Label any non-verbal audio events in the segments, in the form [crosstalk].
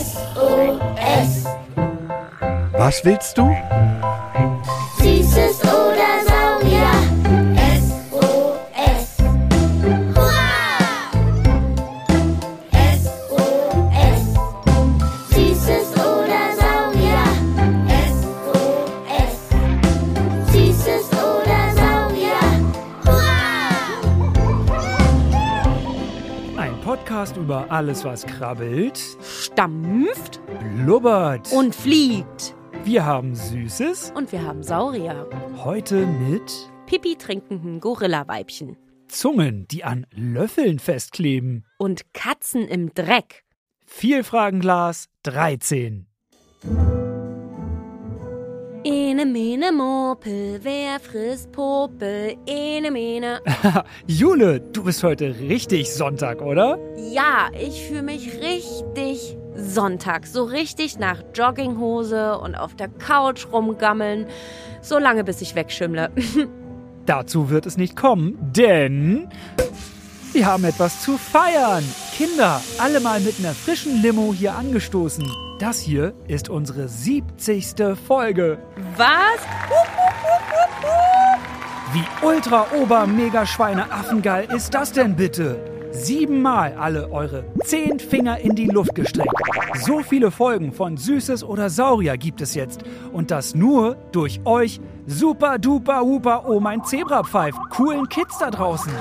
SOS. Was willst du? Über alles, was krabbelt, stampft blubbert. und fliegt. wir haben Süßes. Und wir haben Saurier. Heute mit Pipi trinkenden Gorillaweibchen. Zungen, die an Löffeln festkleben. Und Katzen im Dreck. Vielfragenglas 13. Ene mene Mopel, wer frisst Popel? Ene mene. [laughs] Jule, du bist heute richtig Sonntag, oder? Ja, ich fühle mich richtig Sonntag. So richtig nach Jogginghose und auf der Couch rumgammeln. So lange, bis ich wegschimmle. [laughs] Dazu wird es nicht kommen, denn wir haben etwas zu feiern. Kinder, alle mal mit einer frischen Limo hier angestoßen. Das hier ist unsere 70. Folge. Was? Wie ultra ober mega schweine affengeil ist das denn bitte? Siebenmal alle eure zehn Finger in die Luft gestreckt. So viele Folgen von Süßes oder Saurier gibt es jetzt. Und das nur durch euch super duper huper oh mein Zebra pfeift. Coolen Kids da draußen.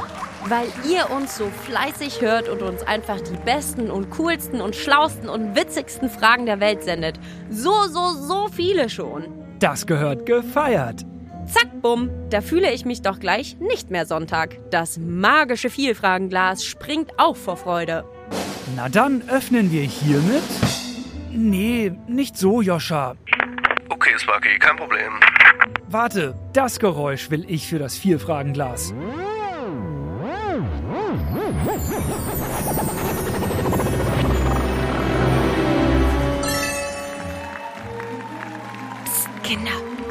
Weil ihr uns so fleißig hört und uns einfach die besten und coolsten und schlausten und witzigsten Fragen der Welt sendet. So, so, so viele schon. Das gehört gefeiert. Zack, bumm, da fühle ich mich doch gleich nicht mehr Sonntag. Das magische Vielfragenglas springt auch vor Freude. Na dann öffnen wir hiermit. Nee, nicht so, Joscha. Okay, Sparky, kein Problem. Warte, das Geräusch will ich für das Vielfragenglas.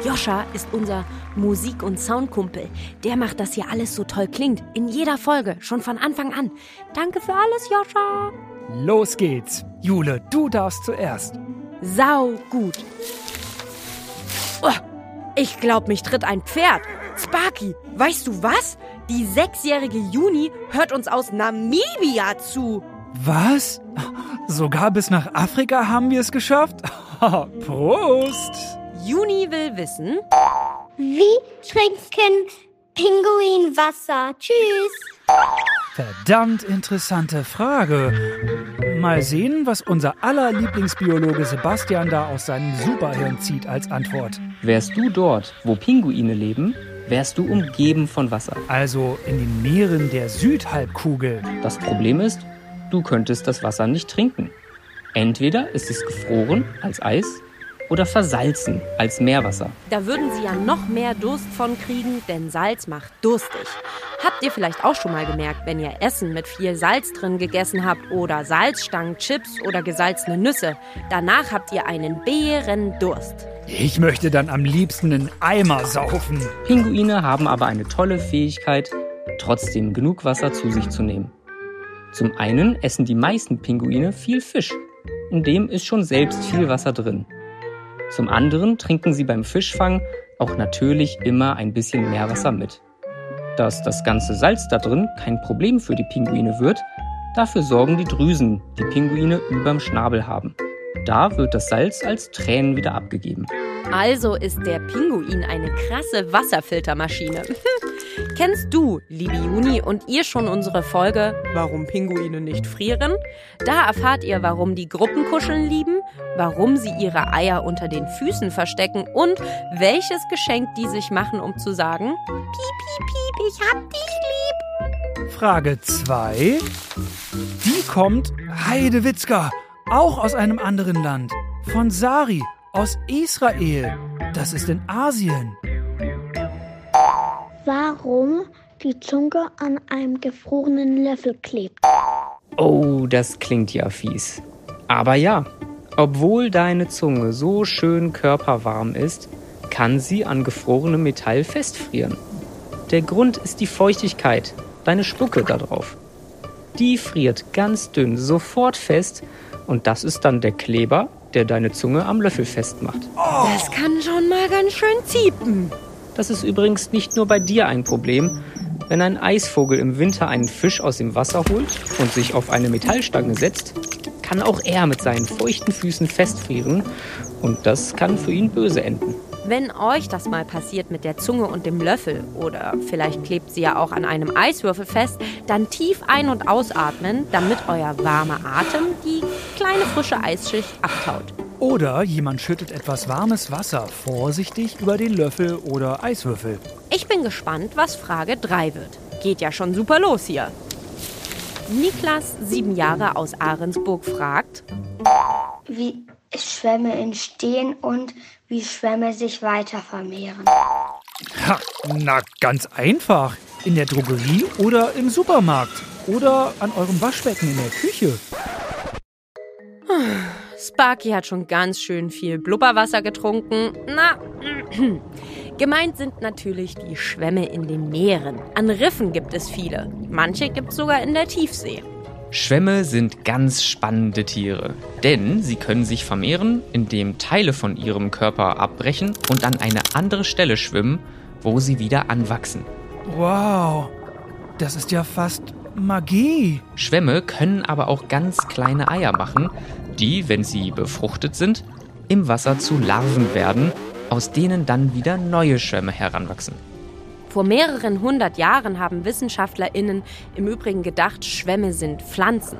Joscha ist unser Musik- und Soundkumpel. Der macht, dass hier alles so toll klingt. In jeder Folge, schon von Anfang an. Danke für alles, Joscha. Los geht's. Jule, du darfst zuerst. Sau gut. Oh, ich glaub, mich tritt ein Pferd. Sparky, weißt du was? Die sechsjährige Juni hört uns aus Namibia zu. Was? Sogar bis nach Afrika haben wir es geschafft? [laughs] Prost! Juni will wissen, Wie trinken Pinguin Wasser? Tschüss. Verdammt interessante Frage. Mal sehen, was unser aller Lieblingsbiologe Sebastian da aus seinem Superhirn zieht als Antwort. Wärst du dort, wo Pinguine leben, wärst du umgeben von Wasser. Also in den Meeren der Südhalbkugel. Das Problem ist, du könntest das Wasser nicht trinken. Entweder ist es gefroren als Eis oder versalzen als Meerwasser. da würden sie ja noch mehr Durst von kriegen, denn Salz macht durstig. Habt ihr vielleicht auch schon mal gemerkt, wenn ihr Essen mit viel Salz drin gegessen habt oder Salzstangen, Chips oder gesalzene Nüsse? Danach habt ihr einen Bärendurst. Ich möchte dann am liebsten einen Eimer saufen. Pinguine haben aber eine tolle Fähigkeit, trotzdem genug Wasser zu sich zu nehmen. Zum einen essen die meisten Pinguine viel Fisch. In dem ist schon selbst viel Wasser drin. Zum anderen trinken sie beim Fischfang auch natürlich immer ein bisschen Meerwasser mit. Dass das ganze Salz da drin kein Problem für die Pinguine wird, dafür sorgen die Drüsen, die Pinguine überm Schnabel haben. Da wird das Salz als Tränen wieder abgegeben. Also ist der Pinguin eine krasse Wasserfiltermaschine. [laughs] Kennst du, liebe Juni, und ihr schon unsere Folge Warum Pinguine nicht frieren? Da erfahrt ihr, warum die Gruppenkuscheln lieben, warum sie ihre Eier unter den Füßen verstecken und welches Geschenk die sich machen, um zu sagen, piep, piep, piep, ich hab dich lieb. Frage 2. Die kommt Heidewitzka, auch aus einem anderen Land. Von Sari, aus Israel. Das ist in Asien. Warum die Zunge an einem gefrorenen Löffel klebt. Oh, das klingt ja fies. Aber ja, obwohl deine Zunge so schön körperwarm ist, kann sie an gefrorenem Metall festfrieren. Der Grund ist die Feuchtigkeit. deine Spucke da drauf. Die friert ganz dünn sofort fest und das ist dann der Kleber, der deine Zunge am Löffel festmacht. Das kann schon mal ganz schön ziepen. Das ist übrigens nicht nur bei dir ein Problem. Wenn ein Eisvogel im Winter einen Fisch aus dem Wasser holt und sich auf eine Metallstange setzt, kann auch er mit seinen feuchten Füßen festfrieren und das kann für ihn böse enden. Wenn euch das mal passiert mit der Zunge und dem Löffel oder vielleicht klebt sie ja auch an einem Eiswürfel fest, dann tief ein- und ausatmen, damit euer warmer Atem die kleine frische Eisschicht abtaut. Oder jemand schüttet etwas warmes Wasser vorsichtig über den Löffel oder Eiswürfel. Ich bin gespannt, was Frage 3 wird. Geht ja schon super los hier. Niklas, sieben Jahre aus Ahrensburg, fragt, wie Schwämme entstehen und wie Schwämme sich weiter vermehren. Ha, na, ganz einfach. In der Drogerie oder im Supermarkt. Oder an eurem Waschbecken in der Küche. Sparky hat schon ganz schön viel Blubberwasser getrunken. Na, [clears throat] gemeint sind natürlich die Schwämme in den Meeren. An Riffen gibt es viele. Manche gibt es sogar in der Tiefsee. Schwämme sind ganz spannende Tiere, denn sie können sich vermehren, indem Teile von ihrem Körper abbrechen und an eine andere Stelle schwimmen, wo sie wieder anwachsen. Wow, das ist ja fast Magie. Schwämme können aber auch ganz kleine Eier machen, die, wenn sie befruchtet sind, im Wasser zu Larven werden, aus denen dann wieder neue Schwämme heranwachsen. Vor mehreren hundert Jahren haben WissenschaftlerInnen im Übrigen gedacht, Schwämme sind Pflanzen.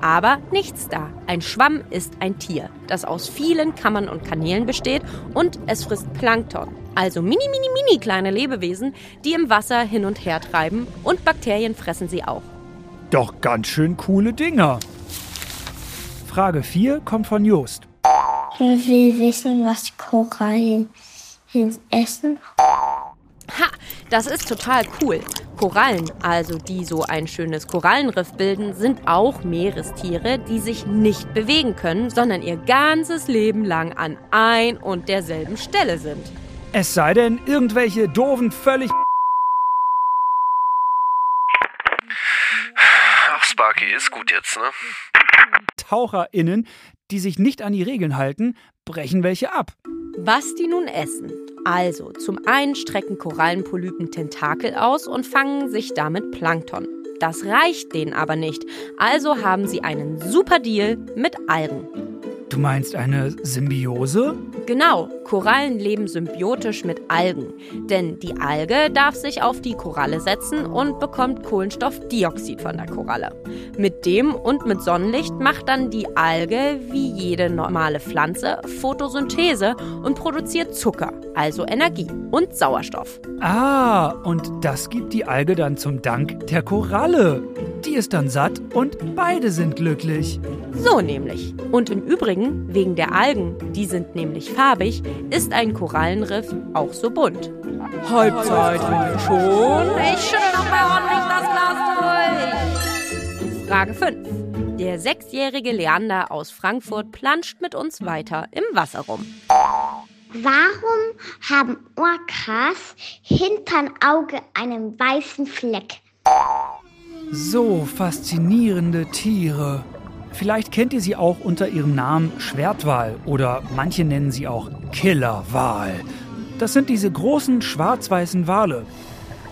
Aber nichts da. Ein Schwamm ist ein Tier, das aus vielen Kammern und Kanälen besteht und es frisst Plankton. Also mini, mini, mini kleine Lebewesen, die im Wasser hin und her treiben und Bakterien fressen sie auch. Doch ganz schön coole Dinger. Frage 4 kommt von Jost. Ich will wissen, was Korallen essen. Ha, das ist total cool. Korallen, also die so ein schönes Korallenriff bilden, sind auch Meerestiere, die sich nicht bewegen können, sondern ihr ganzes Leben lang an ein und derselben Stelle sind. Es sei denn, irgendwelche doofen, völlig Ach, Sparky, ist gut jetzt, ne? TaucherInnen, die sich nicht an die Regeln halten, brechen welche ab. Was die nun essen? Also, zum einen strecken Korallenpolypen Tentakel aus und fangen sich damit Plankton. Das reicht denen aber nicht, also haben sie einen super Deal mit Algen. Du meinst eine Symbiose? Genau, Korallen leben symbiotisch mit Algen. Denn die Alge darf sich auf die Koralle setzen und bekommt Kohlenstoffdioxid von der Koralle. Mit dem und mit Sonnenlicht macht dann die Alge wie jede normale Pflanze Photosynthese und produziert Zucker, also Energie und Sauerstoff. Ah, und das gibt die Alge dann zum Dank der Koralle. Die ist dann satt und beide sind glücklich. So nämlich. Und im Übrigen, wegen der Algen, die sind nämlich farbig, ist ein Korallenriff auch so bunt. Halbzeit schon. Ich schüttel noch mal ordentlich das Glas durch. Frage 5. Der sechsjährige Leander aus Frankfurt planscht mit uns weiter im Wasser rum. Warum haben Orcas hinterm Auge einen weißen Fleck? So faszinierende Tiere. Vielleicht kennt ihr sie auch unter ihrem Namen Schwertwal oder manche nennen sie auch Killerwal. Das sind diese großen schwarz-weißen Wale.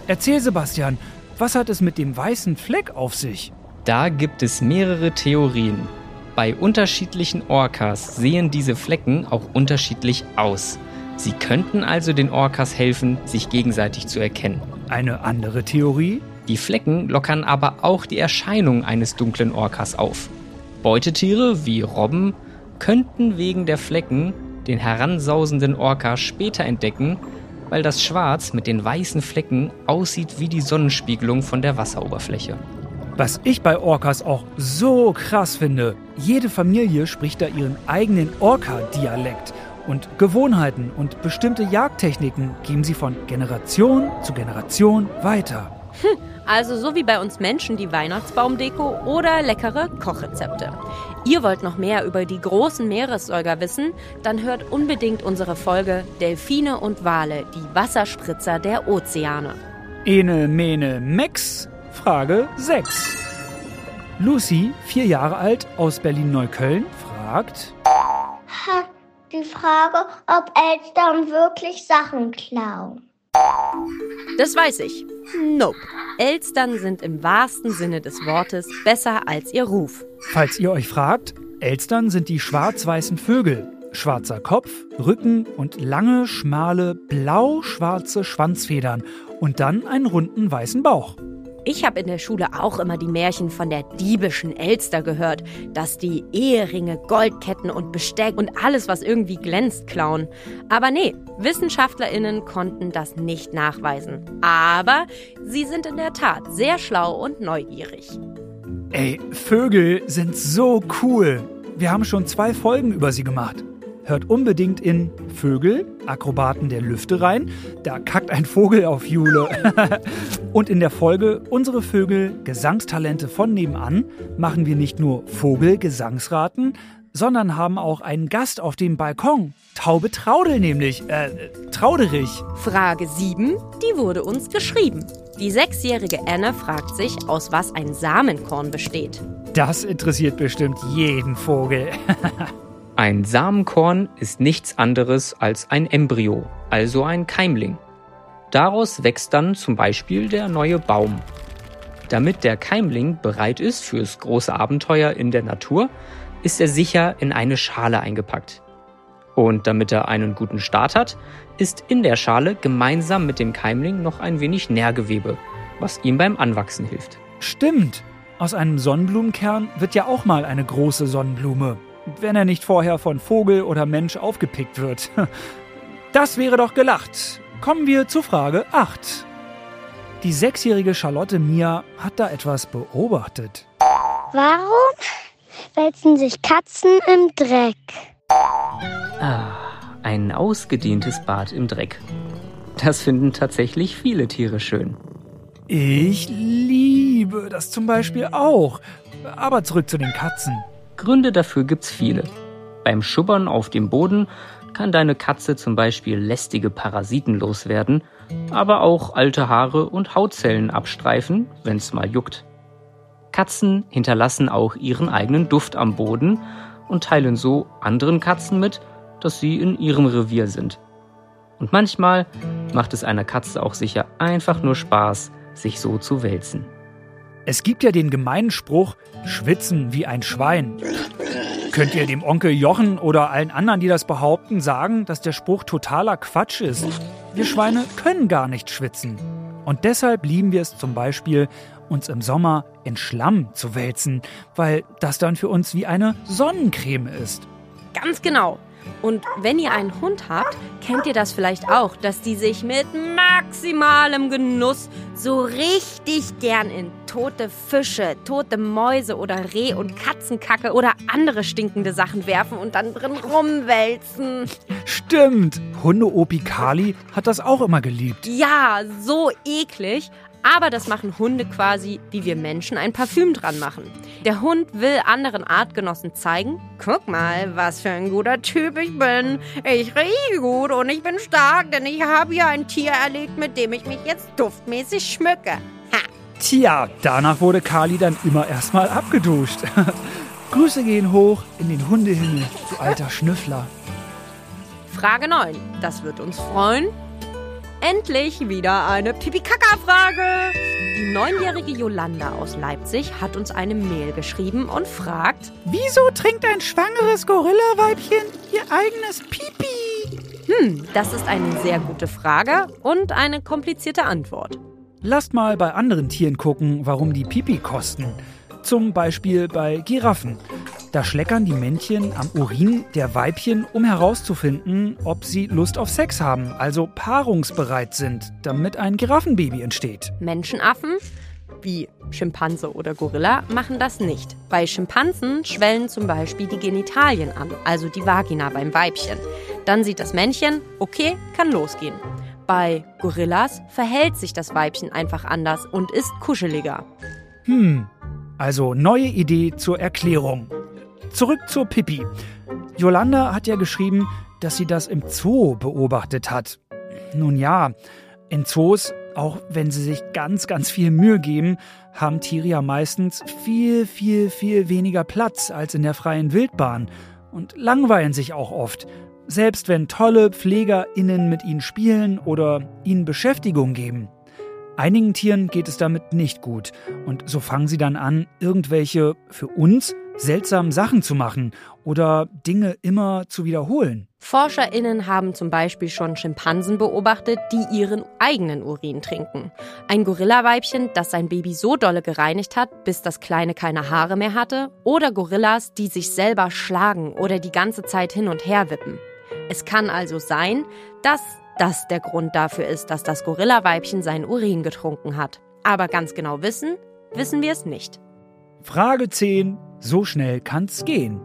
Erzähl Sebastian, was hat es mit dem weißen Fleck auf sich? Da gibt es mehrere Theorien. Bei unterschiedlichen Orcas sehen diese Flecken auch unterschiedlich aus. Sie könnten also den Orcas helfen, sich gegenseitig zu erkennen. Eine andere Theorie? Die Flecken lockern aber auch die Erscheinung eines dunklen Orcas auf. Beutetiere wie Robben könnten wegen der Flecken den heransausenden Orca später entdecken, weil das Schwarz mit den weißen Flecken aussieht wie die Sonnenspiegelung von der Wasseroberfläche. Was ich bei Orcas auch so krass finde, jede Familie spricht da ihren eigenen Orca-Dialekt und Gewohnheiten und bestimmte Jagdtechniken geben sie von Generation zu Generation weiter. Also so wie bei uns Menschen die Weihnachtsbaumdeko oder leckere Kochrezepte. Ihr wollt noch mehr über die großen Meeressäuger wissen? Dann hört unbedingt unsere Folge Delfine und Wale, die Wasserspritzer der Ozeane. Ene, mene, mex. Frage 6. Lucy, vier Jahre alt, aus Berlin-Neukölln, fragt, Hat die Frage, ob Eltern wirklich Sachen klauen. Das weiß ich. Nope. Elstern sind im wahrsten Sinne des Wortes besser als ihr Ruf. falls ihr euch fragt, Elstern sind die schwarz-weißen Vögel. Schwarzer Kopf, Rücken und lange, schmale, blau-schwarze Schwanzfedern und dann einen runden weißen Bauch. Ich habe in der Schule auch immer die Märchen von der diebischen Elster gehört, dass die Eheringe, Goldketten und Besteck und alles, was irgendwie glänzt, klauen. Aber nee, WissenschaftlerInnen konnten das nicht nachweisen. Aber sie sind in der Tat sehr schlau und neugierig. Ey, Vögel sind so cool. Wir haben schon zwei Folgen über sie gemacht. Hört unbedingt in Vögel, Akrobaten der Lüfte rein. Da kackt ein Vogel auf Jule. [laughs] Und in der Folge Unsere Vögel, Gesangstalente von nebenan machen wir nicht nur Vogelgesangsraten, sondern haben auch einen Gast auf dem Balkon. Taube Traudel nämlich. Äh, Trauderich. Frage 7, die wurde uns geschrieben. Die sechsjährige Anne fragt sich, aus was ein Samenkorn besteht. Das interessiert bestimmt jeden Vogel. [laughs] Ein Samenkorn ist nichts anderes als ein Embryo, also ein Keimling. Daraus wächst dann zum Beispiel der neue Baum. Damit der Keimling bereit ist fürs große Abenteuer in der Natur, ist er sicher in eine Schale eingepackt. Und damit er einen guten Start hat, ist in der Schale gemeinsam mit dem Keimling noch ein wenig Nährgewebe, was ihm beim Anwachsen hilft. Stimmt. Aus einem Sonnenblumenkern wird ja auch mal eine große Sonnenblume. Wenn er nicht vorher von Vogel oder Mensch aufgepickt wird. [laughs] Das wäre doch gelacht. Kommen wir zu Frage 8. Die sechsjährige Charlotte Mia hat da etwas beobachtet. Warum wälzen sich Katzen im Dreck? Ah, ein ausgedehntes Bad im Dreck. Das finden tatsächlich viele Tiere schön. Ich liebe das zum Beispiel auch. Aber zurück zu den Katzen. Gründe dafür gibt's viele. Beim Schubbern auf dem Boden kann deine Katze zum Beispiel lästige Parasiten loswerden, aber auch alte Haare und Hautzellen abstreifen, wenn's mal juckt. Katzen hinterlassen auch ihren eigenen Duft am Boden und teilen so anderen Katzen mit, dass sie in ihrem Revier sind. Und manchmal macht es einer Katze auch sicher einfach nur Spaß, sich so zu wälzen. Es gibt ja den gemeinen Spruch, schwitzen wie ein Schwein. Könnt ihr dem Onkel Jochen oder allen anderen, die das behaupten, sagen, dass der Spruch totaler Quatsch ist? Wir Schweine können gar nicht schwitzen. Und deshalb lieben wir es zum Beispiel, uns im Sommer in Schlamm zu wälzen, weil das dann für uns wie eine Sonnencreme ist. Ganz genau. Und wenn ihr einen Hund habt, kennt ihr das vielleicht auch, dass die sich mit maximalem Genuss so richtig gern in tote Fische, tote Mäuse oder Reh- und Katzenkacke oder andere stinkende Sachen werfen und dann drin rumwälzen. Stimmt, Hunde-Opi Kali hat das auch immer geliebt. Ja, so eklig. Aber das machen Hunde quasi, wie wir Menschen ein Parfüm dran machen. Der Hund will anderen Artgenossen zeigen, guck mal, was für ein guter Typ ich bin. Ich rieche gut und ich bin stark, denn ich habe ja ein Tier erlegt, mit dem ich mich jetzt duftmäßig schmücke. Ha. Tja, danach wurde Kali dann immer erstmal abgeduscht. [laughs] Grüße gehen hoch in den Hundehimmel, du alter Schnüffler. Frage 9. Das wird uns freuen. Endlich wieder eine Pipi-Kaka-Frage. Die neunjährige Jolanda aus Leipzig hat uns eine Mail geschrieben und fragt, Wieso trinkt ein schwangeres Gorillaweibchen ihr eigenes Pipi? hm, das ist eine sehr gute Frage und eine komplizierte Antwort. Lasst mal bei anderen Tieren gucken, warum die Pipi kosten. Zum Beispiel bei Giraffen. Da schleckern die Männchen am Urin der Weibchen, um herauszufinden, ob sie Lust auf Sex haben, also paarungsbereit sind, damit ein Giraffenbaby entsteht. Menschenaffen, wie Schimpanse oder Gorilla, machen das nicht. Bei Schimpansen schwellen zum Beispiel die Genitalien an, also die Vagina beim Weibchen. Dann sieht das Männchen, okay, kann losgehen. Bei Gorillas verhält sich das Weibchen einfach anders und ist kuscheliger. Hm, also neue Idee zur Erklärung. Zurück zur Pippi. Yolanda hat ja geschrieben, dass sie das im Zoo beobachtet hat. Nun ja, in Zoos auch wenn sie sich ganz, ganz viel Mühe geben, haben Tiere ja meistens viel, viel, viel weniger Platz als in der freien Wildbahn und langweilen sich auch oft, selbst wenn tolle PflegerInnen mit ihnen spielen oder ihnen Beschäftigung geben. Einigen Tieren geht es damit nicht gut und so fangen sie dann an, irgendwelche für uns seltsamen Sachen zu machen oder Dinge immer zu wiederholen. ForscherInnen haben zum Beispiel schon Schimpansen beobachtet, die ihren eigenen Urin trinken. Ein Gorillaweibchen, das sein Baby so dolle gereinigt hat, bis das Kleine keine Haare mehr hatte. Oder Gorillas, die sich selber schlagen oder die ganze Zeit hin und her wippen. Es kann also sein, dass das der Grund dafür ist, dass das Gorillaweibchen seinen Urin getrunken hat. Aber ganz genau wissen, wissen wir es nicht. Frage 10. So schnell kann's gehen.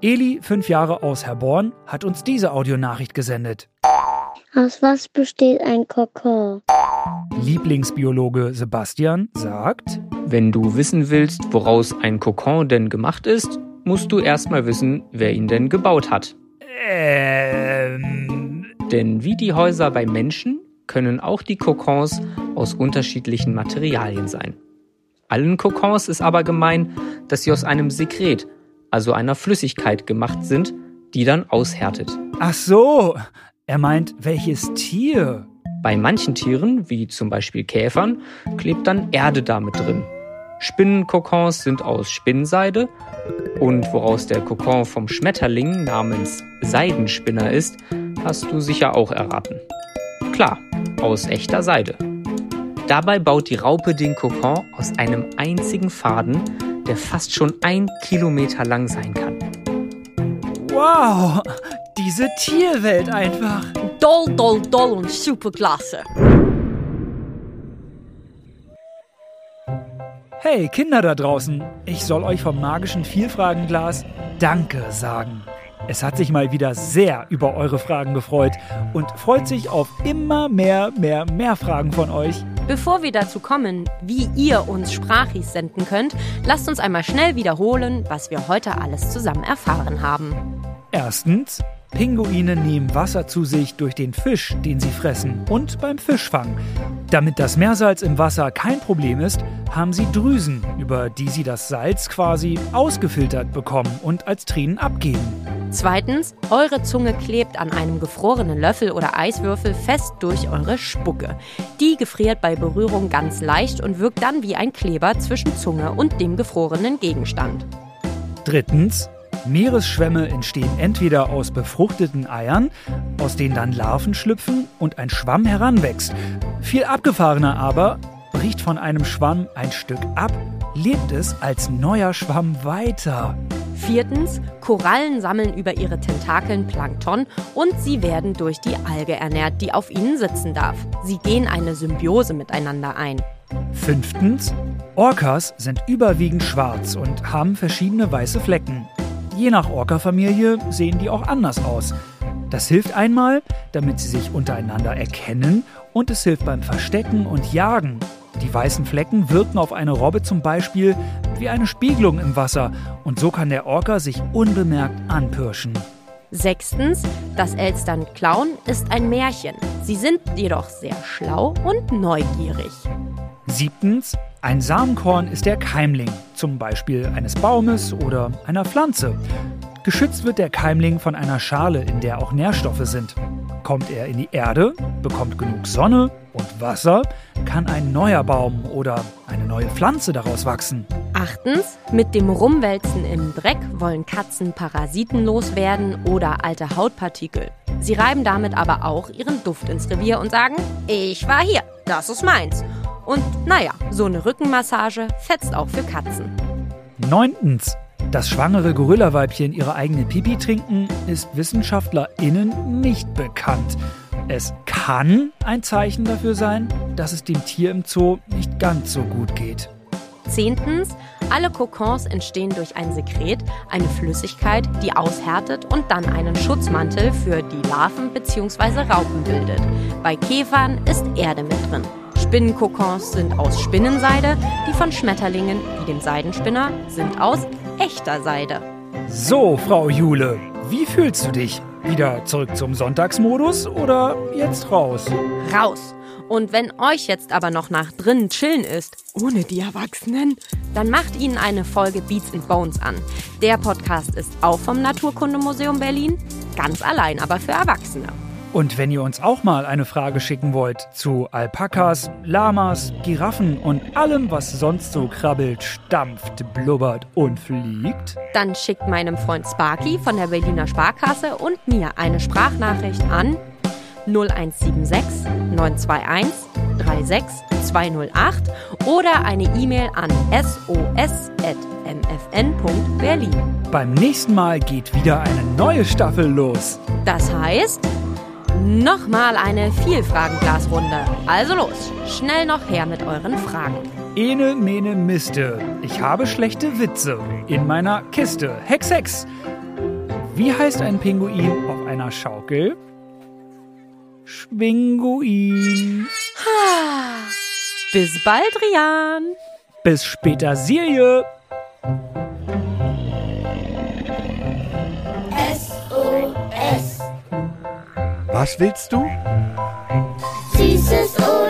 Eli, fünf Jahre aus Herborn, hat uns diese Audionachricht gesendet. Aus was besteht ein Kokon? Lieblingsbiologe Sebastian sagt, Wenn du wissen willst, woraus ein Kokon denn gemacht ist, musst du erstmal wissen, wer ihn denn gebaut hat. ähm, Denn wie die Häuser bei Menschen können auch die Kokons aus unterschiedlichen Materialien sein. Allen Kokons ist aber gemein, dass sie aus einem Sekret, also einer Flüssigkeit gemacht sind, die dann aushärtet. ach so, er meint, welches Tier? Bei manchen Tieren, wie zum Beispiel Käfern, klebt dann Erde damit drin. Spinnenkokons sind aus Spinnseide und woraus der Kokon vom Schmetterling namens Seidenspinner ist, hast du sicher auch erraten. Klar, aus echter Seide. Dabei baut die Raupe den Kokon aus einem einzigen Faden, der fast schon ein Kilometer lang sein kann. Wow, diese Tierwelt einfach. Doll, doll, doll und superklasse. Hey Kinder da draußen, ich soll euch vom magischen Vielfragenglas Danke sagen. Es hat sich mal wieder sehr über eure Fragen gefreut und freut sich auf immer mehr, mehr, mehr Fragen von euch. Bevor wir dazu kommen, wie ihr uns Sprachis senden könnt, lasst uns einmal schnell wiederholen, was wir heute alles zusammen erfahren haben. Erstens, Pinguine nehmen Wasser zu sich durch den Fisch, den sie fressen, und beim Fischfang. Damit das Meersalz im Wasser kein Problem ist, haben sie Drüsen, über die sie das Salz quasi ausgefiltert bekommen und als Tränen abgeben. Zweitens, eure Zunge klebt an einem gefrorenen Löffel oder Eiswürfel fest durch eure Spucke. Die gefriert bei Berührung ganz leicht und wirkt dann wie ein Kleber zwischen Zunge und dem gefrorenen Gegenstand. Drittens, Meeresschwämme entstehen entweder aus befruchteten Eiern, aus denen dann Larven schlüpfen und ein Schwamm heranwächst. Viel abgefahrener aber, bricht von einem Schwamm ein Stück ab, lebt es als neuer Schwamm weiter. Viertens, Korallen sammeln über ihre Tentakeln Plankton und sie werden durch die Alge ernährt, die auf ihnen sitzen darf. Sie gehen eine Symbiose miteinander ein. Fünftens, Orcas sind überwiegend schwarz und haben verschiedene weiße Flecken. Je nach Orca-Familie sehen die auch anders aus. Das hilft einmal, damit sie sich untereinander erkennen und es hilft beim Verstecken und Jagen. Die weißen Flecken wirken auf eine Robbe zum Beispiel wie eine Spiegelung im Wasser und so kann der Orca sich unbemerkt anpirschen. Sechstens, das Elstern-Klauen ist ein Märchen. Sie sind jedoch sehr schlau und neugierig. Siebtens, ein Samenkorn ist der Keimling, zum Beispiel eines Baumes oder einer Pflanze. Geschützt wird der Keimling von einer Schale, in der auch Nährstoffe sind. Kommt er in die Erde, bekommt genug Sonne und Wasser, kann ein neuer Baum oder eine neue Pflanze daraus wachsen. Achtens, mit dem Rumwälzen im Dreck wollen Katzen Parasiten loswerden oder alte Hautpartikel. Sie reiben damit aber auch ihren Duft ins Revier und sagen, ich war hier, das ist meins. Und naja, so eine Rückenmassage fetzt auch für Katzen. Neuntens, dass schwangere Gorillaweibchen ihre eigene Pipi trinken, ist WissenschaftlerInnen nicht bekannt. Es kann ein Zeichen dafür sein, dass es dem Tier im Zoo nicht ganz so gut geht. Zehntens, alle Kokons entstehen durch ein Sekret, eine Flüssigkeit, die aushärtet und dann einen Schutzmantel für die Larven bzw. Raupen bildet. Bei Käfern ist Erde mit drin. Spinnenkokons sind aus Spinnenseide, die von Schmetterlingen, wie dem Seidenspinner, sind aus echter Seide. So, Frau Jule, wie fühlst du dich? Wieder zurück zum Sonntagsmodus oder jetzt raus? Raus! Und wenn euch jetzt aber noch nach drinnen chillen ist, ohne die Erwachsenen, dann macht ihnen eine Folge Beats and Bones an. Der Podcast ist auch vom Naturkundemuseum Berlin, ganz allein aber für Erwachsene. Und wenn ihr uns auch mal eine Frage schicken wollt zu Alpakas, Lamas, Giraffen und allem, was sonst so krabbelt, stampft, blubbert und fliegt, Dann schickt meinem Freund Sparky von der Berliner Sparkasse und mir eine Sprachnachricht an 0176 921 36208 oder eine E-Mail an sos.mfn.berlin. beim nächsten Mal geht wieder eine neue Staffel los. Das heißt, nochmal eine Vielfragenglasrunde. Also los, schnell noch her mit euren Fragen. Ene, mene, miste. Ich habe schlechte Witze in meiner Kiste. Hex, Hex. Wie heißt ein Pinguin auf einer Schaukel? Schwinguin. Ha. Bis bald, Rian. Bis später, Silje. SOS. Was willst du? Süßes Ohr.